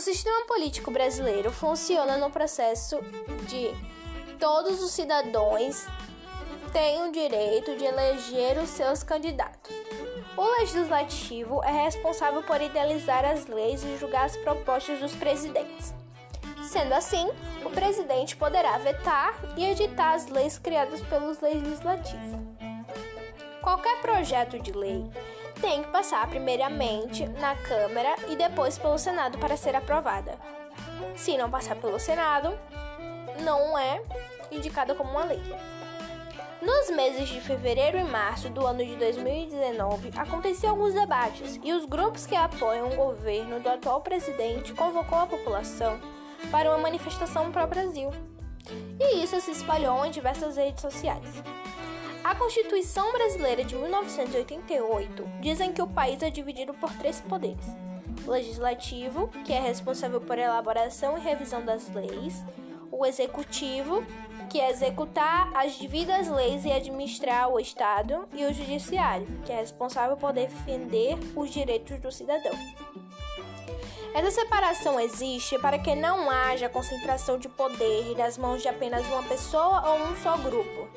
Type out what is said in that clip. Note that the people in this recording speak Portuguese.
O sistema político brasileiro funciona no processo de todos os cidadãos têm o direito de eleger os seus candidatos. O legislativo é responsável por idealizar as leis e julgar as propostas dos presidentes. Sendo assim, o presidente poderá vetar e editar as leis criadas pelo legislativo. Qualquer projeto de lei tem que passar primeiramente na Câmara e depois pelo Senado para ser aprovada. Se não passar pelo Senado, não é indicada como uma lei. Nos meses de fevereiro e março do ano de 2019, aconteciam alguns debates e os grupos que apoiam o governo do atual presidente convocou a população para uma manifestação para o Brasil. E isso se espalhou em diversas redes sociais. A Constituição Brasileira de 1988 dizem que o país é dividido por três poderes: o legislativo, que é responsável por elaboração e revisão das leis, o executivo, que é executar as devidas leis e administrar o Estado, e o judiciário, que é responsável por defender os direitos do cidadão. Essa separação existe para que não haja concentração de poder nas mãos de apenas uma pessoa ou um só grupo.